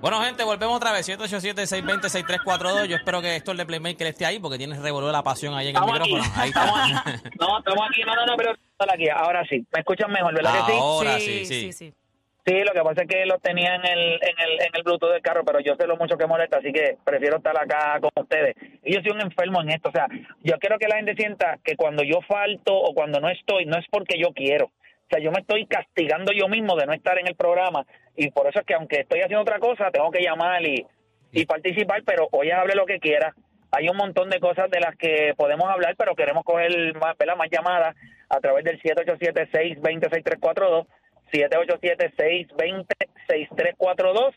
Bueno, gente, volvemos otra vez. 787-620-6342. Yo espero que Héctor de Playmaker esté ahí porque tiene revolver la pasión ahí en el Estamos aquí, micrófono. Ahí estamos aquí. No, estamos aquí. No, no, no, pero aquí. Ahora sí. ¿Me escuchan mejor, verdad que sí? Ahora sí, sí. sí. Sí, lo que pasa es que los tenía en el, en el, en el Bluetooth del carro, pero yo sé lo mucho que molesta, así que prefiero estar acá con ustedes. Y yo soy un enfermo en esto, o sea, yo quiero que la gente sienta que cuando yo falto o cuando no estoy, no es porque yo quiero. O sea, yo me estoy castigando yo mismo de no estar en el programa y por eso es que aunque estoy haciendo otra cosa, tengo que llamar y, y participar, pero hoy hable lo que quiera. Hay un montón de cosas de las que podemos hablar, pero queremos coger más, ¿verdad? más llamadas a través del 787-620-6342, 787-620-6342.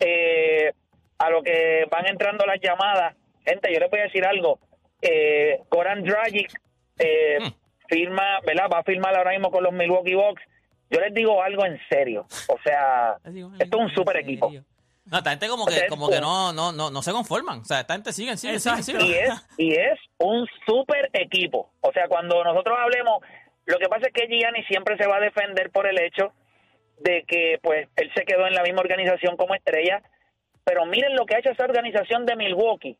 Eh, a lo que van entrando las llamadas, gente, yo les voy a decir algo. Eh, Goran Dragic eh, Hmm. Firma, ¿verdad? Va a firmar ahora mismo con los Milwaukee Bucks. Yo les digo algo en serio. O sea, esto es un super equipo. No, esta gente como que, como que no, no, no, no se conforman. O sea, esta gente sigue, sigue, sigue, sigue. y es y es un super equipo. O sea, cuando nosotros hablemos, lo que pasa es que Gianni siempre se va a defender por el hecho de que pues él se quedó en la misma organización como estrella, pero miren lo que ha hecho esa organización de Milwaukee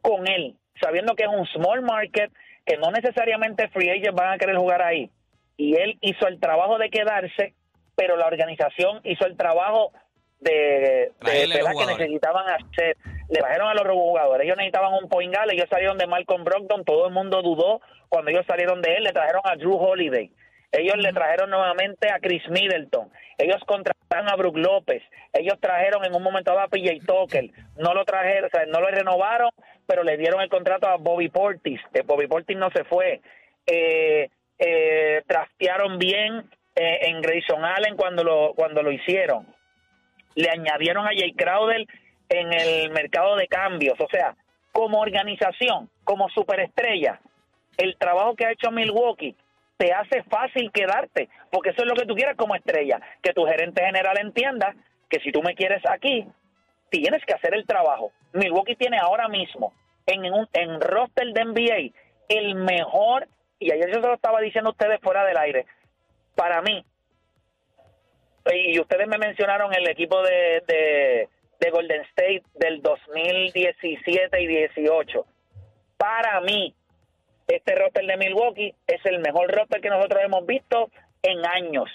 con él, sabiendo que es un small market, que no necesariamente free agents van a querer jugar ahí. Y él hizo el trabajo de quedarse, pero la organización hizo el trabajo de, de ¿verdad? que necesitaban hacer. Le bajaron a los jugadores. Ellos necesitaban un point guard. Ellos salieron de Malcolm Brogdon. Todo el mundo dudó cuando ellos salieron de él. Le trajeron a Drew Holiday. Ellos le trajeron nuevamente a Chris Middleton. Ellos contrataron a Brook López. Ellos trajeron en un momento a PJ Tucker. No lo trajeron, no lo renovaron, pero le dieron el contrato a Bobby Portis. Eh, Bobby Portis no se fue. Eh, eh, trastearon bien eh, en Grayson Allen cuando lo, cuando lo hicieron le añadieron a Jay Crowder en el mercado de cambios. O sea, como organización, como superestrella, el trabajo que ha hecho Milwaukee te hace fácil quedarte, porque eso es lo que tú quieres como estrella, que tu gerente general entienda que si tú me quieres aquí, tienes que hacer el trabajo. Milwaukee tiene ahora mismo en un en roster de NBA el mejor, y ayer yo se lo estaba diciendo a ustedes fuera del aire, para mí, y ustedes me mencionaron el equipo de, de Golden State del 2017 y 18. Para mí, este roster de Milwaukee es el mejor roster que nosotros hemos visto en años,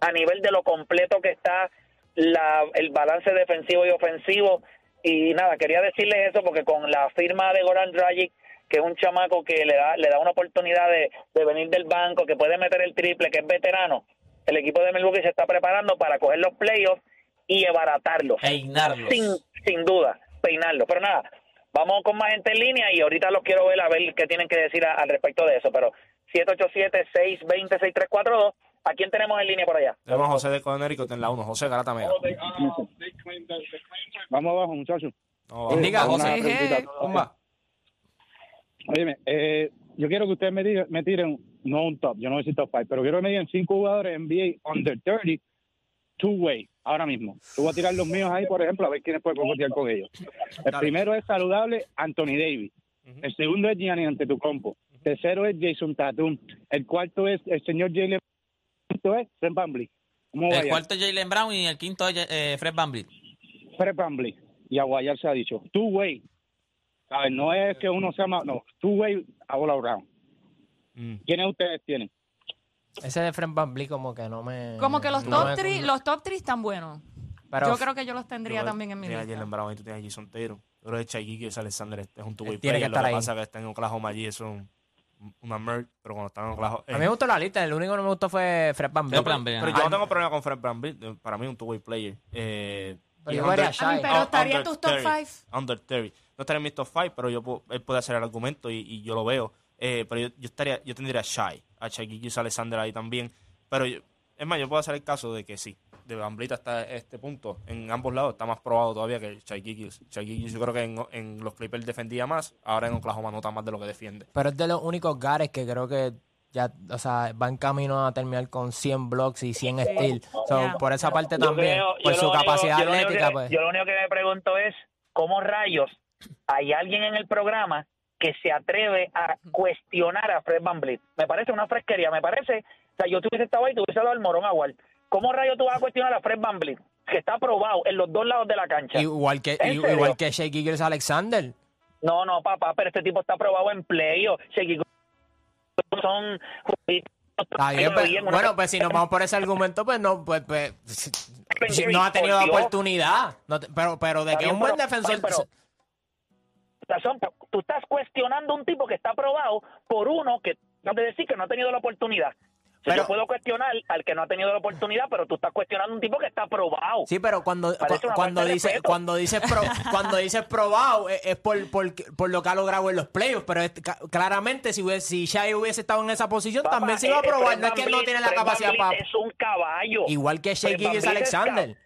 a nivel de lo completo que está la, el balance defensivo y ofensivo. Y nada, quería decirles eso porque con la firma de Goran Dragic, que es un chamaco que le da, le da una oportunidad de, de venir del banco, que puede meter el triple, que es veterano, el equipo de Milwaukee se está preparando para coger los playoffs y abaratarlos. Peinarlos. Sin, sin duda, peinarlos. Pero nada, vamos con más gente en línea y ahorita los quiero ver a ver qué tienen que decir a- al respecto de eso. Pero 787-620-6342, ¿a quién tenemos en línea por allá? Tenemos a José de Connecticut en la 1. José Garata Mega. Vamos abajo, muchachos. No, Diga, José. Zumba. Óyeme, eh, yo quiero que ustedes me, digan, me tiren, no un top, yo no voy a decir top 5, pero quiero que me digan cinco jugadores NBA under 30, two-way, ahora mismo. Tú voy a tirar los míos ahí, por ejemplo, a ver quiénes pueden coquetear con ellos. El primero es saludable, Anthony Davis. El segundo es Gianni Antetokounmpo. El tercero es Jason Tatum. El cuarto es el señor Jalen. El quinto es Fred. ¿Cómo El vaya? cuarto es Jalen Brown y el quinto es eh, Fred VanVleet. Fred VanVleet. Y Aguayar se ha dicho. Two-way. ¿Sabes? No es que uno sea más... No, two-way all around. Mm. ¿Quiénes ustedes tienen? Ese de Fred VanVleet como que no me... Como que los no top me- 3 los top three están buenos. Pero yo creo que yo los tendría Yo- también en mi Tienes a lista. Jalen Brown y tú tienes a Jason Taylor. Yo creo que es Alexander este es un two-way Él tiene que player. Lo estar que ahí. pasa es que está en Oklahoma allí, es un, una merc, pero cuando está en Oklahoma... A mí me gustó la lista, el único que no me gustó fue Fred VanVleet. Yo también. Pero Ah, yo no tengo problema con Fred VanVleet. eh, Para mí es un two-way player. Eh, Pero y yo vería under- a Shai. A mí, pero Ah, estaría en tus top 30, 5. Under 30. No estaría en mis top 5, pero yo puedo- él puede hacer el argumento y, y yo lo veo. Eh, pero yo, yo estaría, yo tendría a Shai, a Shai Alexander ahí también. Pero yo- es más, yo puedo hacer el caso de que sí, de Bamblita hasta este punto, en ambos lados está más probado todavía que. Shai Gilgeous yo creo que en, en los Clippers defendía más, ahora en Oklahoma nota más de lo que defiende. Pero es de los únicos gares que creo que ya, o sea, va en camino a terminar con 100 blocks y 100 steals. So. Por esa parte Yo también, creo- por su único- capacidad atlética, que- pues. Yo lo único que me pregunto es, ¿cómo rayos hay alguien en el programa que se atreve a cuestionar a Fred Van Vliet? Me parece una fresquería, me parece... O sea, yo tuviese estado ahí, tuviese dado el morón a. ¿Cómo rayos tú vas a cuestionar a Fred Van Vliet? Que está aprobado en los dos lados de la cancha. Igual que, ¿En igual que Shea Gilgeous Alexander. No, no, papá, pero este tipo está aprobado en. Shaquille O'Neal son Está bien, pues, bien, una- bueno, pues si nos vamos por ese argumento, pues no, pues, pues no ha tenido la oportunidad. No pero, pero de que bien, un buen pero- defensor. pero- razón, tú estás cuestionando a un tipo que está aprobado por uno que no te decir que no ha tenido la oportunidad. Pero- yo puedo cuestionar al que no ha tenido la oportunidad, pero tú estás cuestionando a un tipo que está aprobado. Sí, pero cuando, cu- cuando dice, cuando dices pro- cuando dices probado es, es por, por, por lo que ha logrado en los playoffs, pero es- claramente si si Shai hubiese estado en esa posición Papá, también se iba a eh, eh, probar, no es que no tiene la capacidad para Es un caballo. igual que Shea Fred Van Gilgeous Vliet es Alexander.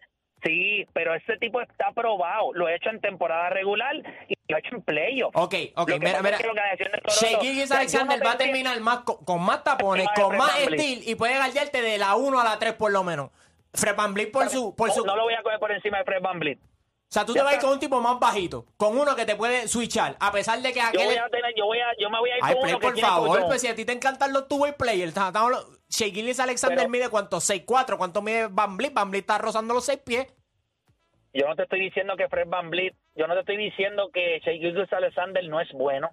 Sí, pero ese tipo está aprobado. Lo he hecho en temporada regular y lo he hecho en playoff. Ok, ok, Lo que mira, mira. Shea yo Alexander no va a terminar más con, con más tapones, con más steel y puede guardarte de la 1 a la 3 por lo menos. Fred Van Vliet por su, por No, su, no lo voy a coger por encima de Fred Van Vliet. o sea, tú te vas a ir con un tipo más bajito, con uno que te puede switchar, a pesar de que Yo aquel voy a tener, yo voy a, yo me voy a ir Ay, con Play, uno por tiene favor, colchón. pues si a ti te encantan los two-way players, Gilgeous Alexander Pero- mide cuánto, 6'4", ¿cuánto mide Van Vliet? Van Vliet está rozando los 6 pies. Yo no te estoy diciendo que Fred Van Vliet, yo no te estoy diciendo que Shea Alexander no es bueno.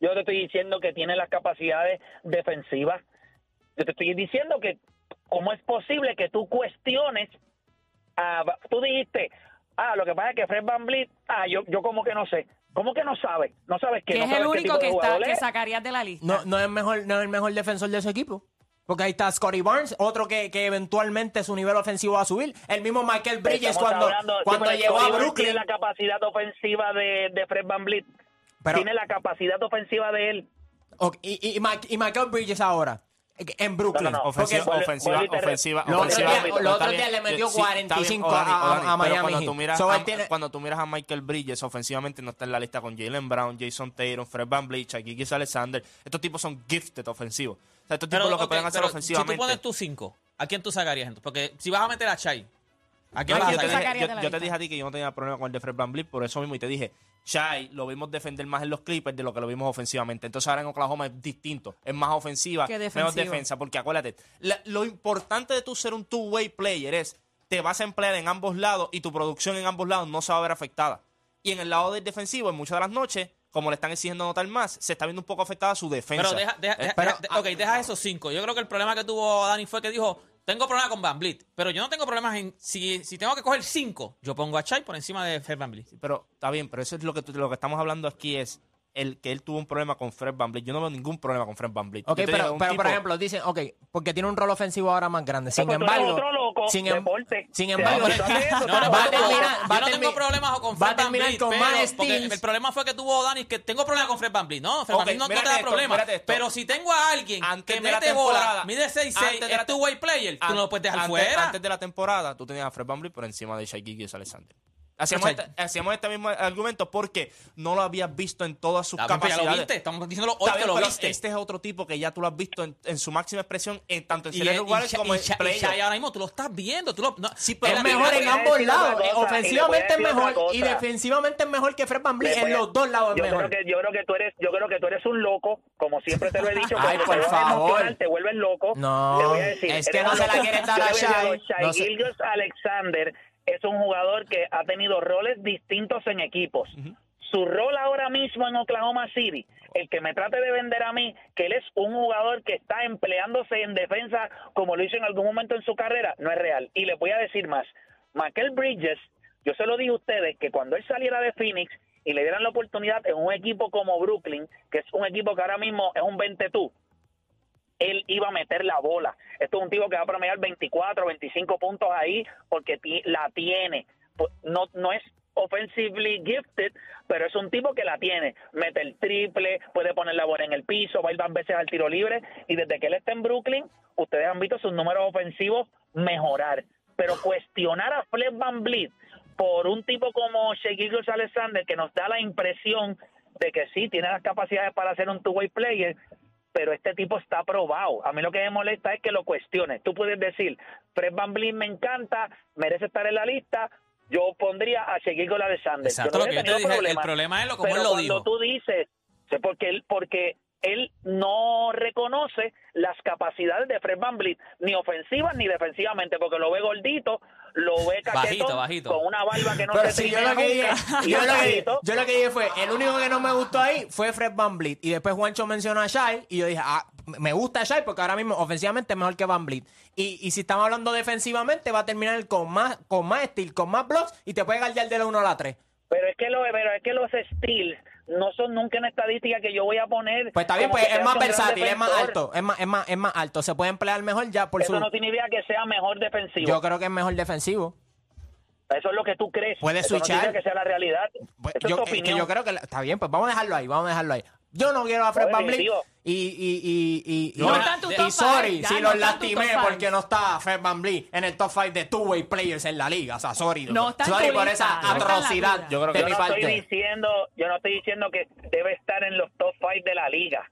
Yo te estoy diciendo que tiene las capacidades defensivas. Yo te estoy diciendo que cómo es posible que tú cuestiones a, tú dijiste, ah, lo que pasa es que Fred Van Vliet, ah, yo yo como que no sé. ¿Cómo que no sabes? ¿No sabes qué? Que ¿No es el sabes único que, está, que sacarías de la lista. No, no es mejor, no es el mejor defensor de su equipo. Porque ahí está Scotty Barnes, otro que, que eventualmente su nivel ofensivo va a subir. El mismo Michael Bridges Estamos cuando, hablando- cuando llegó a Brooklyn. Tiene la capacidad ofensiva de, de Fred Van Vliet. Pero- tiene la capacidad ofensiva de él. Y, y, Michael Bridges ahora, en Brooklyn. No, no, no. Ofensiva, Porque- ofensiva, te- ofensiva, Los otros ofensiva. días- bien, días le metió sí, está bien, 45 Odani, a- a- Odani, a pero Miami cuando tú, miras So, a, él tiene- cuando tú miras a Michael Bridges, ofensivamente no está en la lista con Jalen Brown, Jason Tatum, Fred Van Shaquille Alexander. Estos tipos son gifted ofensivos. O sea, estos tipos lo que ok, pueden hacer ofensivamente. Si tú pones tus cinco, ¿a quién tú sacarías entonces? Porque si vas a meter a Chai, ¿a quién No, vas yo, a te sacar? dije, yo- yo te a ti que yo no tenía problema con el de Fred Van Vliet, por eso mismo, y te dije, Shai lo vimos defender más en los Clippers de lo que lo vimos ofensivamente. Entonces ahora en Oklahoma es distinto, es más ofensiva, menos defensa, porque acuérdate, la- lo importante de tú ser un two-way player es, te vas a emplear en ambos lados y tu producción en ambos lados no se va a ver afectada. Y en el lado del defensivo, en muchas de las noches, como le están exigiendo notar más, se está viendo un poco afectada su defensa. Pero deja, deja, Eh, deja- pero- deja- ok, deja esos cinco. Yo creo que el problema que tuvo Dani fue que dijo, tengo problemas con Van Vliet, pero yo no tengo problemas en, si, si tengo que coger cinco, yo pongo a Chai por encima de Fred Van Vliet. Pero está bien, pero eso es lo que, lo que estamos hablando aquí es el que él tuvo un problema con Fred Van Yo no veo ningún problema con Fred Van Ok, Yo te pero, por ejemplo, dicen, ok, porque tiene un rol ofensivo ahora más grande. Sin embargo, otro sin, em- deporte. sin Te embargo, No, va a terminar- va tengo problemas con va Fred a terminar Van Vliet, con pero- más porque steals. el problema fue que tuvo Dani que tengo problemas con Fred Van Vliet. No, Fred Van Vliet no, no te da esto, problema. mírate esto. Pero si tengo a alguien Antes que de la mete bola, temporada, mide 6'6", antes de la es two-way player, tú no lo puedes dejar fuera. Antes de la temporada, tú tenías a Fred Van por encima de Shai Gilgeous Alexander. Hacíamos, este, hacíamos este mismo argumento porque no lo habías visto en todas sus ya capacidades. lo viste, estamos diciéndolo hoy que lo viste. Este es otro tipo que ya tú lo has visto en, en su máxima expresión, en, tanto en Y, series y, regulares como y en Sha- y. Shai ahora mismo tú lo estás viendo. Tú lo, no, Sí, es pero mejor en ambos lados. cosa, y Ofensivamente es mejor y defensivamente es mejor que Fred Van Vliet. En los dos lados es yo mejor. Creo que, yo creo que tú eres, yo creo que tú eres un loco, como siempre te lo he dicho. Ay, por te favor. Te vuelves loco. No, Le voy a decir, es que no se la loco. quieres dar a Shai, Shai Gilgeous Alexander es un jugador que ha tenido roles distintos en equipos. Su rol ahora mismo en Oklahoma City, el que me trate de vender a mí que él es un jugador que está empleándose en defensa como lo hizo en algún momento en su carrera, no es real. Y les voy a decir más. Michael Bridges, yo se lo dije a ustedes que cuando él saliera de Phoenix y le dieran la oportunidad en un equipo como Brooklyn, que es un equipo que ahora mismo es un 20 tú, él iba a meter la bola. Esto es un tipo que va a promediar 24, 25 puntos ahí porque la tiene. Pues, No, no es offensively gifted, pero es un tipo que la tiene. Mete el triple, puede poner la bola en el piso, va a ir veces al tiro libre. Y desde que él está en Brooklyn, ustedes han visto sus números ofensivos mejorar. Pero cuestionar a Fred Van Vliet por un tipo como Shaquille Alexander, que nos da la impresión de que sí, tiene las capacidades para ser un two-way player, pero este tipo está aprobado. A mí lo que me molesta es que lo cuestione. Tú puedes decir, Fred Van Vliet me encanta, merece estar en la lista, yo pondría a seguir con la de Sanders. Exacto, Yo lo que yo te he dije, tenido el problema es lo como pero él lo cuando dijo. tú dices, porque él, porque él no reconoce las capacidades de Fred Van Vliet, ni ofensivas ni defensivamente, porque lo ve gordito, lo ve caquetón, Bajito, bajito. con una barba que no Pero se si yo lo que dije, yo lo que, bajito. yo lo que dije fue, el único que no me gustó ahí fue Fred Van Vliet. Y después Juancho mencionó a Shai y yo dije, ah, me gusta Shai porque ahora mismo ofensivamente es mejor que Van Vliet. Y, y si estamos hablando defensivamente, va a terminar con más, con más steel, con más blocks y te puede gallar de la 1 a la 3. Pero es que lo, pero es que los steals no son nunca en estadística que yo voy a poner. Pues está bien, pues es más versátil, es más alto, es más, es más, es más alto. Se puede emplear mejor ya por Eso su... no significa que sea mejor defensivo. Yo creo que es mejor defensivo. Eso es lo que tú crees. Puede Eso no switchar. significa que sea la realidad. Pues, Eso yo, es tu es que opinión. yo creo que la- está bien, pues vamos a dejarlo ahí, vamos a dejarlo ahí. Yo no quiero a Fred Van digo- y, y, y, y, y- No y- está en tu y sorry si no los lastimé porque no está Fred Van Vliet en el top 5 de two-way players en la liga. O sea, sorry. No está sorry por lista, esa atrocidad. Yo creo que de yo mi no estoy diciendo, yo no estoy diciendo que debe estar en los top 5 de la liga.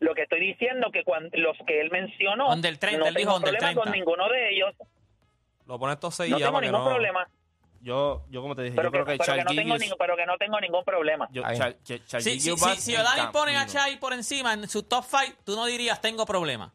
Lo que estoy diciendo que cuando los que él mencionó, Under 30, no tengo problema 30. con ninguno de ellos. Lo pones estos seis No tengo ningún no- problema. Yo, yo como te dije, Pero yo que, creo que, pero, que no Charles tengo ningún, pero que no tengo ningún problema. yo-. Char- Char- Charles Si, si, Gilgeous si, O'Dani pone a. Chai por encima en su top 5, tú no dirías tengo problema.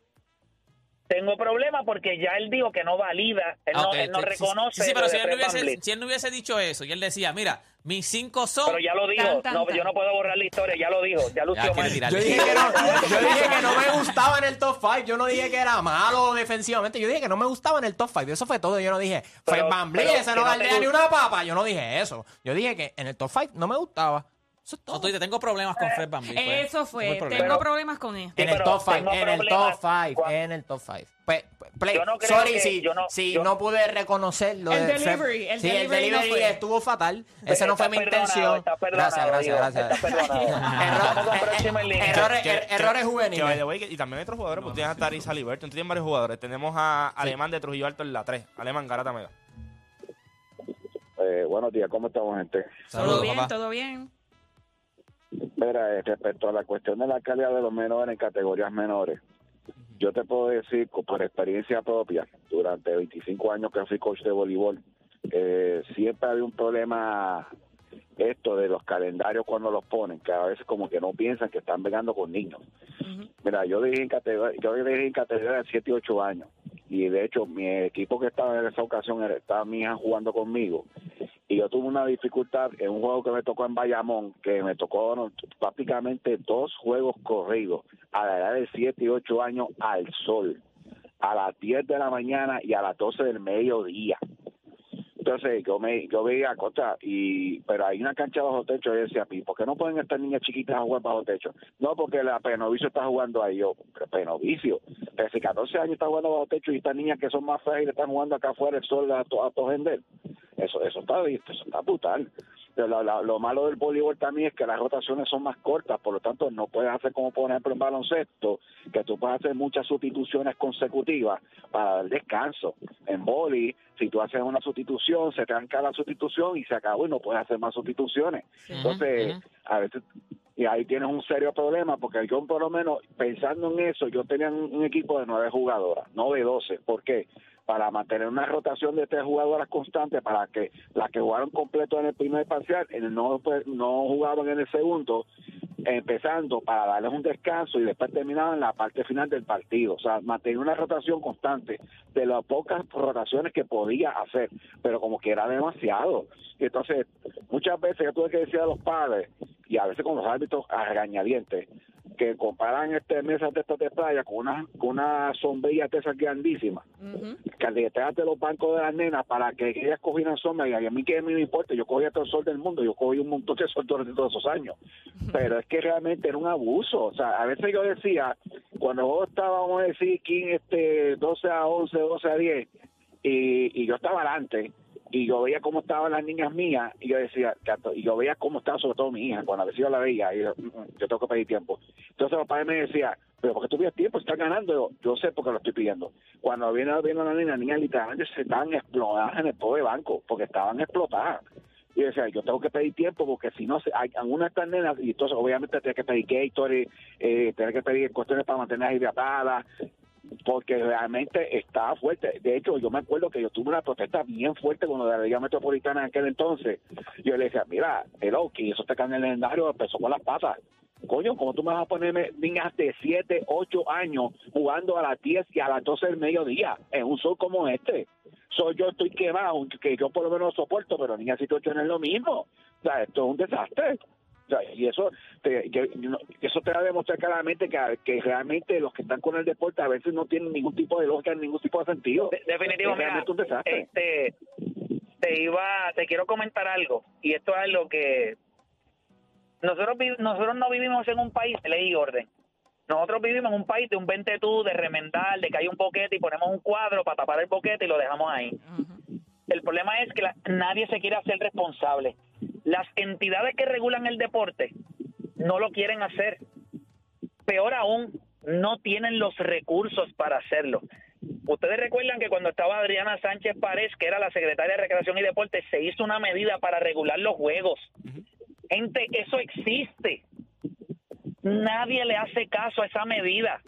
Tengo problema porque ya él dijo que no valida, él, Ah, no, ok, él no sí, sí, reconoce. Sí, sí, pero si él, no hubiese, si él no hubiese dicho eso y él decía, mira, mis cinco son... Pero ya lo dijo, Tan, tan, no, tan. yo no puedo borrar la historia, ya lo dijo, ya lució mal. Yo dije, que no, yo dije que no me gustaba en el top 5. Yo no dije que era malo defensivamente. Yo dije que no me gustaba en el top 5. Eso fue todo. Yo no dije, fue Pero- Van ese no no galdea ni una papa. Yo no dije eso. Yo dije que en el top 5 no me gustaba. Eso es todo. No, tú dices, tengo problemas con Fred Van Vliet, pues. Eso Ese fue. el problema. Tengo problemas con esto. En el pero top 5, tengo en el top problemas 5, cuando- en el top 5. Pues, play, Yo no creo sorry que- si, yo no- si yo- no pude reconocer lo El de Fred- delivery, el sí, el delivery no delivery fue. estuvo fatal. Ese no fue mi Estás perdonado, intención. perdonado, Gracias, gracias, Diego, gracias. estás perdonado. Error- Vamos con próximo en línea. errores, er- que- errores que, juveniles. by the way, que- y también hay otros jugadores, porque tienes a Tarisa Liberton, tú tienes varios jugadores. Tenemos a Alemán de Trujillo Alto en la 3. Alemán, Garata Mega. Eh, buenos días, ¿cómo estamos, gente? Todo Saludos, bien, papá. todo bien. Mira, eh, respecto a la cuestión de la calidad de los menores en categorías menores, yo te puedo decir por experiencia propia, durante 25 años que fui coach de voleibol, eh, siempre había un problema esto de los calendarios cuando los ponen, que a veces como que no piensan que están pegando con niños. Mira, yo dirigí en categoría, yo dirigí en categoría de 7 y 8 años. Y de hecho, mi equipo que estaba en esa ocasión estaba mi hija jugando conmigo. Y yo tuve una dificultad en un juego que me tocó en Bayamón, que me tocó no, prácticamente dos juegos corridos a la edad de 7 y 8 años al sol, a las 10 de la mañana y a las 12 del mediodía. Entonces yo me yo veía cosas y pero hay una cancha bajo techo y decía, "Pi, ¿por qué no pueden estas niñas chiquitas jugar bajo techo? No, porque la Penovicio está jugando ahí yo, "Pero Penovicio, si 14 años está jugando bajo techo y estas niñas que son más le están jugando acá afuera el sol a, to, a gender". Eso eso está eso está brutal. Pero la- la- lo malo del voleibol también es que las rotaciones son más cortas, por lo tanto no puedes hacer como por ejemplo en baloncesto, que tú puedes hacer muchas sustituciones consecutivas para dar descanso. En boli, si tú haces una sustitución, se tranca la sustitución y se acabó y no puedes hacer más sustituciones. Entonces, a veces, y ahí tienes un serio problema, porque yo por lo menos, pensando en eso, yo tenía un, un equipo de nueve jugadoras, no de doce. ¿Por qué? Para mantener una rotación de tres jugadoras constante, para que las que jugaron completo en el primer parcial, no, pues, no jugaban en el segundo, empezando para darles un descanso y después terminaban la parte final del partido. O sea, mantener una rotación constante de las pocas rotaciones que podía hacer, pero como que era demasiado. Y entonces, muchas veces yo tuve que decir a los padres, y a veces con los árbitros a regañadientes, que comparan este mesas de estas de playa con una, con una sombrilla de esas grandísimas, que detrás de los bancos de las nenas para que ellas cogieran sombra, y a mí que me importa, yo cogía todo el sol del mundo, yo cogí un montón de sol durante todos esos años, pero es que realmente era un abuso, o sea, a veces yo decía, cuando vos estaba, vamos a decir, King, este, 12 a 11, 12 a 10, y, y yo estaba adelante, y yo veía cómo estaban las niñas mías y yo decía, y yo veía cómo estaba sobre todo mi hija, cuando a veces yo la veía, y yo, "Mm, mm, tengo que pedir tiempo. Entonces el papá me decía, pero ¿por qué tú pides tiempo? Estás ganando. Yo, yo sé por qué lo estoy pidiendo. Cuando viene viendo a la niña, las niñas literalmente se estaban explotadas en el pobre banco, porque estaban explotadas. Y decía, yo tengo que pedir tiempo porque si no, hay algunas estas nenas, y entonces obviamente tienes que pedir Gatorade, eh, tienes que pedir cuestiones para mantenerlas hidratadas, porque realmente estaba fuerte. De hecho, yo me acuerdo que yo tuve una protesta bien fuerte con lo de la Liga Metropolitana en aquel entonces. Yo le decía, mira, el Oki, eso está en el legendario, empezó con las patas. Coño, ¿cómo tú me vas a ponerme niñas de 7, 8 años jugando a las 10 y a las 12 del mediodía en un sol como este? Soy yo estoy quemado, que yo por lo menos soporto, pero niñas de 7, 8 no es lo mismo. O sea, esto es un desastre. Sea, y eso te, yo- eso te va a demostrar claramente que, que realmente los que están con el deporte a veces no tienen ningún tipo de lógica, ningún tipo de sentido. De- definitivo, es mira, este, te iba, te quiero comentar algo, y esto es lo que nosotros vi- nosotros no vivimos en un país de ley y orden. Nosotros vivimos en un país de un ventetú, de remendar, de que hay un boquete y ponemos un cuadro para tapar el boquete y lo dejamos ahí. El problema es que la- nadie se quiere hacer responsable. Las entidades que regulan el deporte no lo quieren hacer. Peor aún, no tienen los recursos para hacerlo. Ustedes recuerdan que cuando estaba Adriana Sánchez Párez, que era la secretaria de Recreación y Deporte, se hizo una medida para regular los juegos. Gente, eso existe. Nadie le hace caso a esa medida.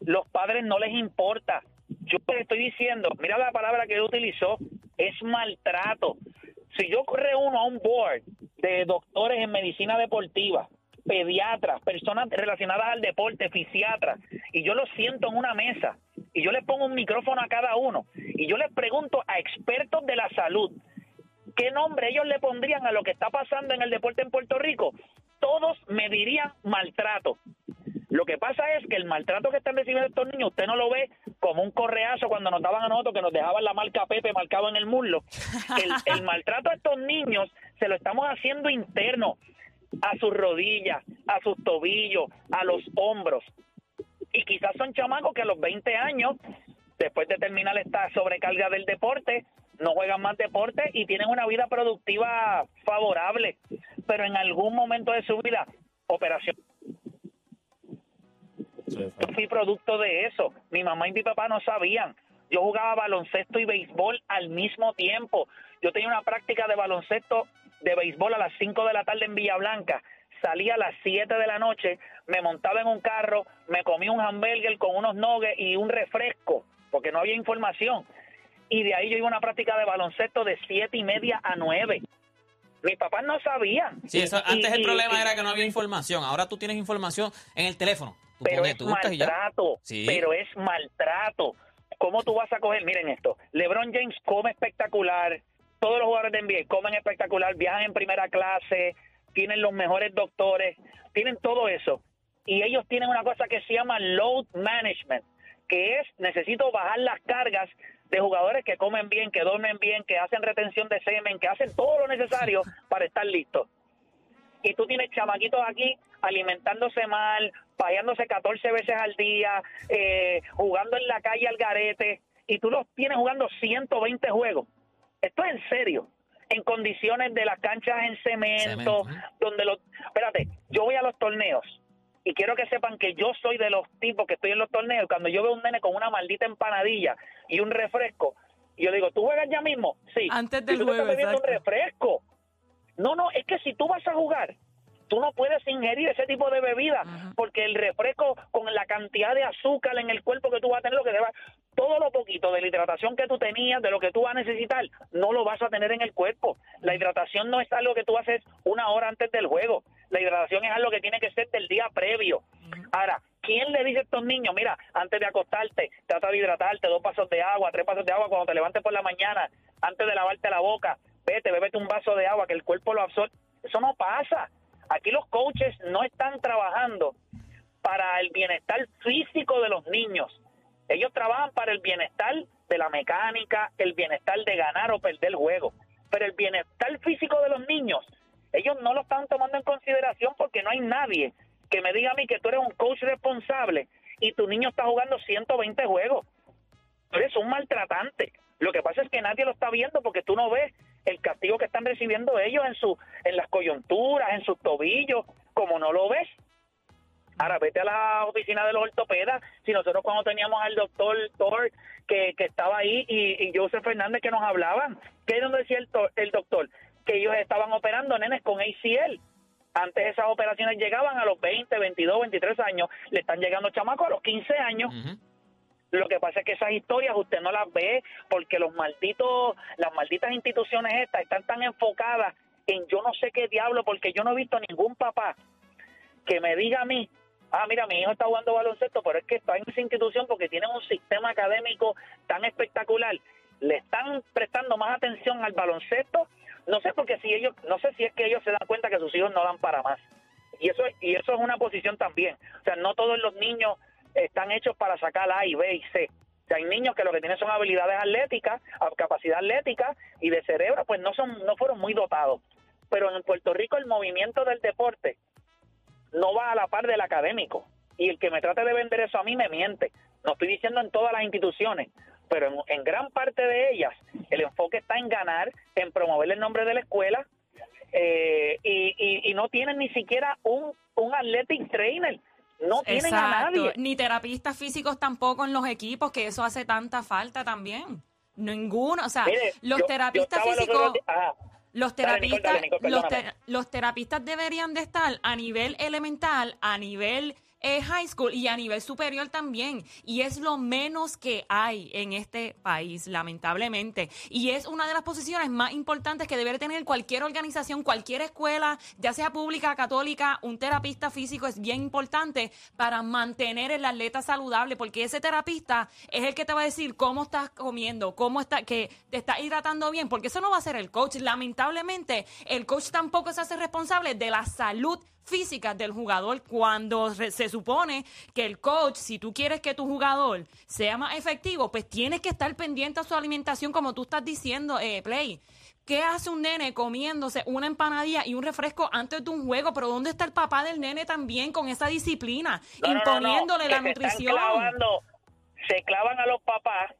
Los padres no les importa. Yo les estoy diciendo, mira la palabra que él utilizó, es maltrato. Si yo reúno a un board de doctores en medicina deportiva, pediatras, personas relacionadas al deporte, fisiatras, y yo los siento en una mesa y yo les pongo un micrófono a cada uno y yo les pregunto a expertos de la salud qué nombre ellos le pondrían a lo que está pasando en el deporte en Puerto Rico, todos me dirían maltrato. Lo que pasa es que el maltrato que están recibiendo estos niños, usted no lo ve como un correazo cuando nos daban a nosotros que nos dejaban la marca Pepe marcado en el muslo. El, maltrato a estos niños se lo estamos haciendo interno, a sus rodillas, a sus tobillos, a los hombros. Y quizás son chamacos que a los 20 años, después de terminar esta sobrecarga del deporte, no juegan más deporte y tienen una vida productiva favorable. Pero en algún momento de su vida, operación yo fui producto de eso. Mi mamá y mi papá no sabían. Yo jugaba baloncesto y béisbol al mismo tiempo. Yo tenía una práctica de baloncesto de béisbol a las 5 de la tarde en Villa Blanca. Salía a las 7 de la noche, me montaba en un carro, me comí un hamburger con unos nuggets y un refresco, porque no había información. Y de ahí yo iba a una práctica de baloncesto de 7 y media a 9. Mis papás no sabían. Sí, eso, Y- antes el y- problema y- era que no había información. Ahora tú tienes información en el teléfono. Tú pero es maltrato, Sí. pero es maltrato. ¿Cómo tú vas a coger? Miren esto, LeBron James come espectacular, todos los jugadores de NBA comen espectacular, viajan en primera clase, tienen los mejores doctores, tienen todo eso. Y ellos tienen una cosa que se llama load management, que es necesito bajar las cargas de jugadores que comen bien, que duermen bien, que hacen retención de semen, que hacen todo lo necesario para estar listos y tú tienes chamaquitos aquí alimentándose mal, pagándose 14 veces al día, eh, jugando en la calle al garete, y tú los tienes jugando 120 juegos. Esto es en serio. En condiciones de las canchas en cemento, Cemento, ¿eh? donde los... Espérate, yo voy a los torneos y quiero que sepan que yo soy de los tipos que estoy en los torneos. Cuando yo veo un nene con una maldita empanadilla y un refresco, y yo digo, ¿tú juegas ya mismo? Sí. Antes Y del tú estás bebiendo un refresco. No, no, es que si tú vas a jugar, tú no puedes ingerir ese tipo de bebida, porque el refresco con la cantidad de azúcar en el cuerpo que tú vas a tener, lo que te va, todo lo poquito de la hidratación que tú tenías, de lo que tú vas a necesitar, no lo vas a tener en el cuerpo. La hidratación no es algo que tú haces una hora antes del juego. La hidratación es algo que tiene que ser del día previo. Ahora, ¿quién le dice a estos niños, mira, antes de acostarte, trata de hidratarte, dos pasos de agua, tres pasos de agua cuando te levantes por la mañana, antes de lavarte la boca, vete, bébete un vaso de agua, que el cuerpo lo absorbe? Eso no pasa. Aquí los coaches no están trabajando para el bienestar físico de los niños. Ellos trabajan para el bienestar de la mecánica, el bienestar de ganar o perder el juego. Pero el bienestar físico de los niños, ellos no lo están tomando en consideración porque no hay nadie que me diga a mí que tú eres un coach responsable y tu niño está jugando 120 juegos. Tú eres un maltratante. Lo que pasa es que nadie lo está viendo porque tú no ves el castigo que están recibiendo ellos en su en las coyunturas, en sus tobillos, como no lo ves. Ahora vete a la oficina de los ortopedas. Si nosotros cuando teníamos al doctor Thor que, que estaba ahí y, y Joseph Fernández que nos hablaban, ¿qué es donde decía el, el doctor? Que ellos estaban operando nenes con ACL. Antes esas operaciones llegaban a los 20, 22, 23 años. Le están llegando chamacos a los 15 años. Lo que pasa es que esas historias usted no las ve porque los malditos, las malditas instituciones estas están tan enfocadas en yo no sé qué diablo, porque yo no he visto ningún papá que me diga a mí, ah, mira, mi hijo está jugando baloncesto, pero es que está en esa institución porque tienen un sistema académico tan espectacular. Le están prestando más atención al baloncesto, no sé porque si ellos, no sé si es que ellos se dan cuenta que sus hijos no dan para más. Y eso, y eso es una posición también. O sea, no todos los niños están hechos para sacar A y B y C. O sea, hay niños que lo que tienen son habilidades atléticas, capacidad atlética y de cerebro, pues no son, no fueron muy dotados. Pero en Puerto Rico el movimiento del deporte no va a la par del académico. Y el que me trate de vender eso a mí me miente. No estoy diciendo en todas las instituciones, pero en, en gran parte de ellas el enfoque está en ganar, en promover el nombre de la escuela eh, y, y- y no tienen ni siquiera un, un athletic trainer. No tienen a nadie. Ni terapistas físicos tampoco en los equipos, que eso hace tanta falta también. Ninguno, o sea, Mire, los yo- terapistas físicos, ajá. los Dale, Nicole, terapistas, dale, Nicole, los, te- los terapistas deberían de estar a nivel elemental, a nivel eh, high school y a nivel superior también. Y es lo menos que hay en este país, lamentablemente. Y es una de las posiciones más importantes que debe tener cualquier organización, cualquier escuela, ya sea pública, católica, un terapista físico es bien importante para mantener el atleta saludable, porque ese terapista es el que te va a decir cómo estás comiendo, cómo está, que te estás hidratando bien, porque eso no va a ser el coach. Lamentablemente, el coach tampoco se hace responsable de la salud física del jugador cuando se supone que el coach, si tú quieres que tu jugador sea más efectivo, pues tienes que estar pendiente a su alimentación como tú estás diciendo, eh, Play. ¿Qué hace un nene comiéndose una empanadilla y un refresco antes de un juego? Pero ¿dónde está el papá del nene también con esa disciplina? No, no, no, no, imponiéndole la nutrición. clavando, se clavan a los papás,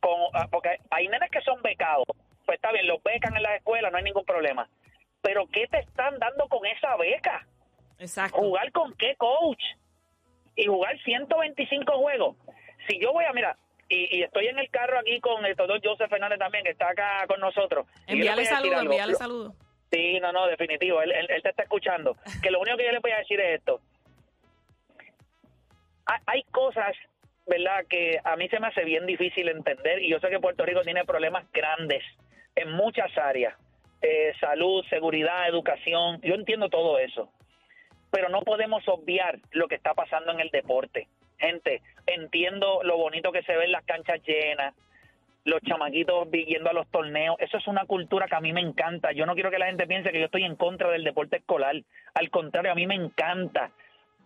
con, ah, porque hay nenes que son becados. Pues está bien, los becan en las escuelas, no hay ningún problema. Pero ¿qué te están dando con esa beca? Exacto. ¿Jugar con qué coach? Y jugar 125 juegos. Si yo voy a, mira, y, y estoy en el carro aquí con el doctor Joseph Fernández también, que está acá con nosotros. Envíale saludos, envíale saludos. Sí, no, no, definitivo. Él, él- él te está escuchando. Que lo único que yo le voy a decir es esto. Hay, hay cosas, ¿verdad?, que a mí se me hace bien difícil entender y yo sé que Puerto Rico tiene problemas grandes en muchas áreas. Eh, salud, seguridad, educación. Yo entiendo todo eso. Pero no podemos obviar lo que está pasando en el deporte. Gente, entiendo lo bonito que se ven las canchas llenas, los chamaquitos yendo a los torneos. Eso es una cultura que a mí me encanta. Yo no quiero que la gente piense que yo estoy en contra del deporte escolar. Al contrario, a mí me encanta.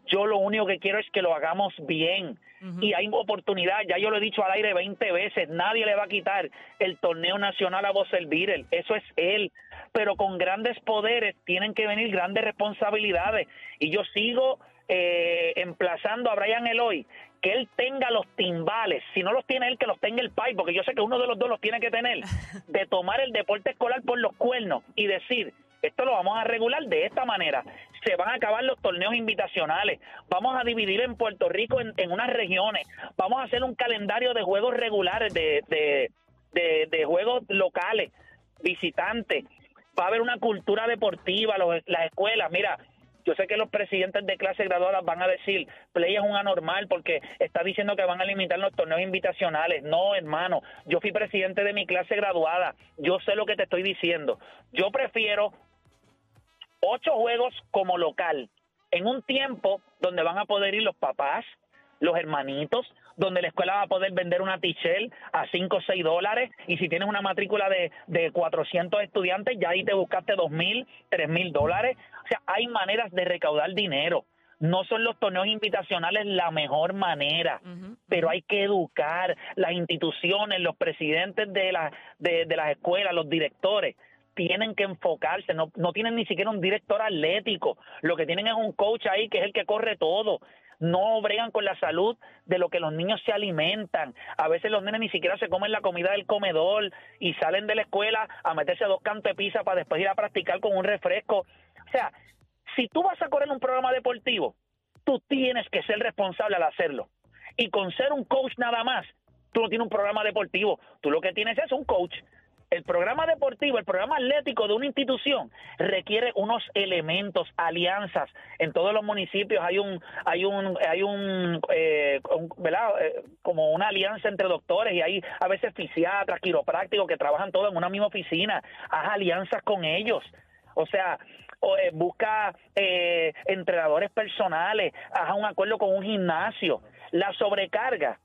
Yo lo único que quiero es que lo hagamos bien. Y hay oportunidad, ya yo lo he dicho al aire 20 veces, nadie le va a quitar el torneo nacional a Bosel Beatle. Eso es él. Pero con grandes poderes tienen que venir grandes responsabilidades. Y yo sigo eh, emplazando a Brian Eloy que él tenga los timbales, si no los tiene él, que los tenga el país, porque yo sé que uno de los dos los tiene que tener, de tomar el deporte escolar por los cuernos y decir, esto lo vamos a regular de esta manera. Se van a acabar los torneos invitacionales. Vamos a dividir en Puerto Rico en, en unas regiones. Vamos a hacer un calendario de juegos regulares, de, de, de, de juegos locales, visitantes. Va a haber una cultura deportiva, los- las escuelas. Mira, yo sé que los presidentes de clases graduadas van a decir, Play es un anormal porque está diciendo que van a limitar los torneos invitacionales. No, hermano, yo fui presidente de mi clase graduada. Yo sé lo que te estoy diciendo. Yo prefiero ocho juegos como local en un tiempo donde van a poder ir los papás, los hermanitos, donde la escuela va a poder vender una tichel a 5 o 6 dólares y si tienes una matrícula de, de 400 estudiantes, ya ahí te buscaste 2 mil, 3 mil dólares. O sea, hay maneras de recaudar dinero. No son los torneos invitacionales la mejor manera, pero hay que educar las instituciones, los presidentes de, la, de, de las escuelas, los directores tienen que enfocarse, no, no tienen ni siquiera un director atlético, lo que tienen es un coach ahí que es el que corre todo. no bregan con la salud de lo que los niños se alimentan. A veces los nenes ni siquiera se comen la comida del comedor y salen de la escuela a meterse a dos cantos de para después ir a practicar con un refresco. O sea, si tú vas a correr un programa deportivo, tú tienes que ser responsable al hacerlo. Y con ser un coach nada más, tú no tienes un programa deportivo, tú lo que tienes es un coach. El programa deportivo, el programa atlético de una institución requiere unos elementos, alianzas. En todos los municipios hay un, hay un, hay un, eh, ¿verdad? Eh, como una alianza entre doctores y hay a veces fisiatras, quiroprácticos que trabajan todos en una misma oficina. Haz alianzas con ellos. O sea, eh, busca eh, entrenadores personales, haz un acuerdo con un gimnasio. La sobrecarga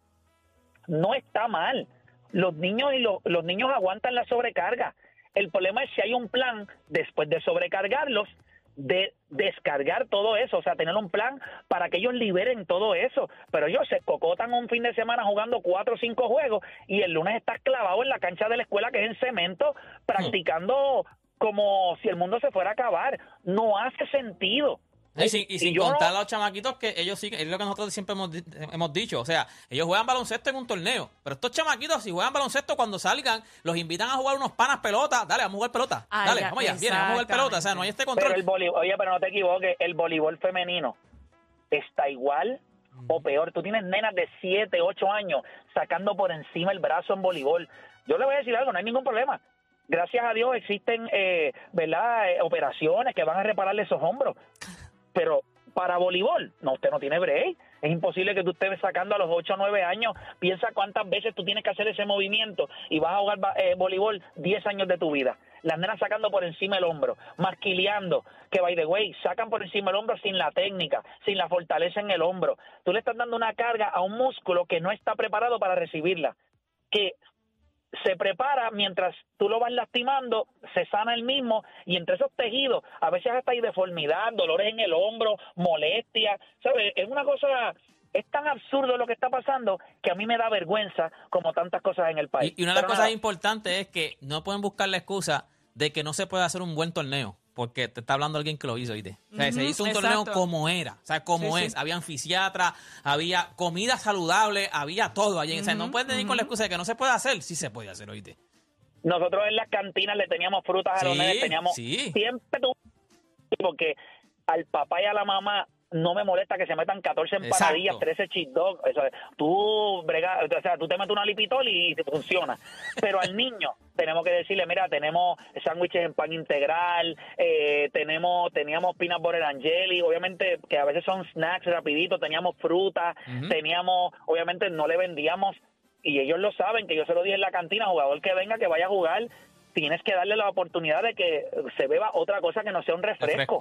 no está mal. Los niños y los, los niños aguantan la sobrecarga. El problema es si hay un plan después de sobrecargarlos de descargar todo eso, o sea, tener un plan para que ellos liberen todo eso. Pero ellos se cocotan un fin de semana jugando cuatro o cinco juegos y el lunes estás clavado en la cancha de la escuela que es en cemento practicando como si el mundo se fuera a acabar. No hace sentido. Y sin, y sin no- contar a los chamaquitos que ellos sí, es lo que nosotros siempre hemos, hemos dicho. O sea, ellos juegan baloncesto en un torneo. Pero estos chamaquitos, si juegan baloncesto, cuando salgan, los invitan a jugar unos panas pelota. Dale, vamos a jugar pelota. Ah, Dale, ya, vamos allá, viene, vamos a jugar pelota. O sea, no hay este Pero control. el voleibol, oye, pero no te equivoques, el voleibol femenino está igual o peor. Tú tienes nenas de 7, 8 años sacando por encima el brazo en voleibol. Yo le voy a decir algo, no hay ningún problema. Gracias a Dios existen, eh, ¿verdad?, Eh, operaciones que van a repararle esos hombros. Pero para voleibol, no, usted no tiene break. Es imposible que tú estés sacando a los 8 o 9 años. Piensa cuántas veces tú tienes que hacer ese movimiento y vas a jugar eh, voleibol 10 años de tu vida. Las nenas sacando por encima el hombro, masquileando, que by the way, sacan por encima el hombro sin la técnica, sin la fortaleza en el hombro. Tú le estás dando una carga a un músculo que no está preparado para recibirla. Que se prepara mientras tú lo vas lastimando, se sana el mismo y entre esos tejidos a veces hasta hay deformidad, dolores en el hombro, molestia, ¿sabes? Es una cosa, es tan absurdo lo que está pasando que a mí me da vergüenza como tantas cosas en el país. Y, una de las Pero cosas nada, importantes es que no pueden buscar la excusa de que no se puede hacer un buen torneo. Porque te está hablando alguien que lo hizo, ¿viste? O sea, se hizo un exacto. torneo como era. O sea, como Sí, es. sí. Había anfisiatra, había comida saludable, había todo allí. O sea, no Ujú, pueden venir con la excusa de que no se puede hacer. Sí se puede hacer, ¿oíste? Nosotros en las cantinas le teníamos frutas a los nenes, teníamos sí. siempre tu- porque al papá y a la mamá no me molesta que se metan 14 empanadillas, Exacto. 13 cheat dogs, eso es. tú brega, o sea, tú te metes una lipitol y funciona. Pero al niño tenemos que decirle, mira, tenemos sándwiches en pan integral, eh, tenemos teníamos peanut butter and jelly, obviamente que a veces son snacks rapiditos, teníamos fruta, teníamos, obviamente no le vendíamos y ellos lo saben, que yo se lo dije en la cantina, jugador que venga, que vaya a jugar, tienes que darle la oportunidad de que se beba otra cosa que no sea un refresco.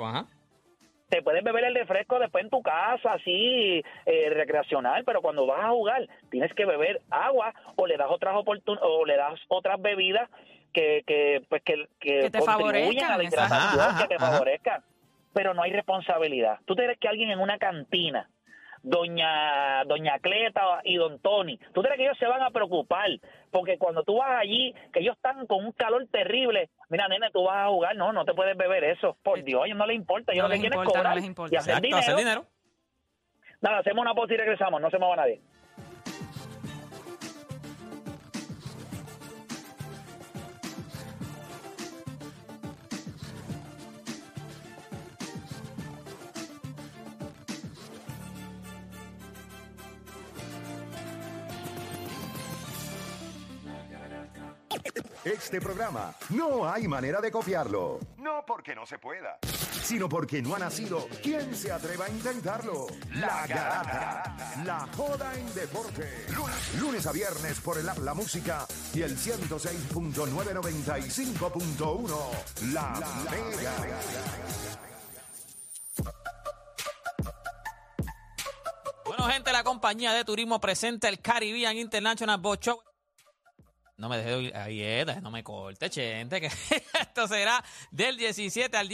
Te puedes beber el refresco después en tu casa, así, eh, recreacional, pero cuando vas a jugar tienes que beber agua o le das otras oportun o le das otras bebidas que, que pues que, que, Que te a la hidratación, Ajá, que te favorezcan. Pero no hay responsabilidad. ¿Tú te crees que alguien en una cantina doña doña Cleta y don Tony. ¿Tú crees que ellos se van a preocupar? Porque cuando tú vas allí, que ellos están con un calor terrible, mira, nene, tú vas a jugar, no, no te puedes beber eso. Por Dios, a ellos no les importa, ellos No lo que les quieren es importa, no cobrar les importa. y hacer Exacto, dinero. hacer dinero. Nada, hacemos una pausa y regresamos, no se mueva nadie. Este programa no hay manera de copiarlo. No porque no se pueda, sino porque no ha nacido. ¿Quién se atreva a intentarlo? La Garata. La joda en deporte. Lunes, lunes a viernes por el app La Música y el 106.995.1. La, Mega. Bueno, gente, la compañía de turismo presenta el Caribbean International Boat Show. No me deje de ahí es, no me corte, gente, que esto será del 17 al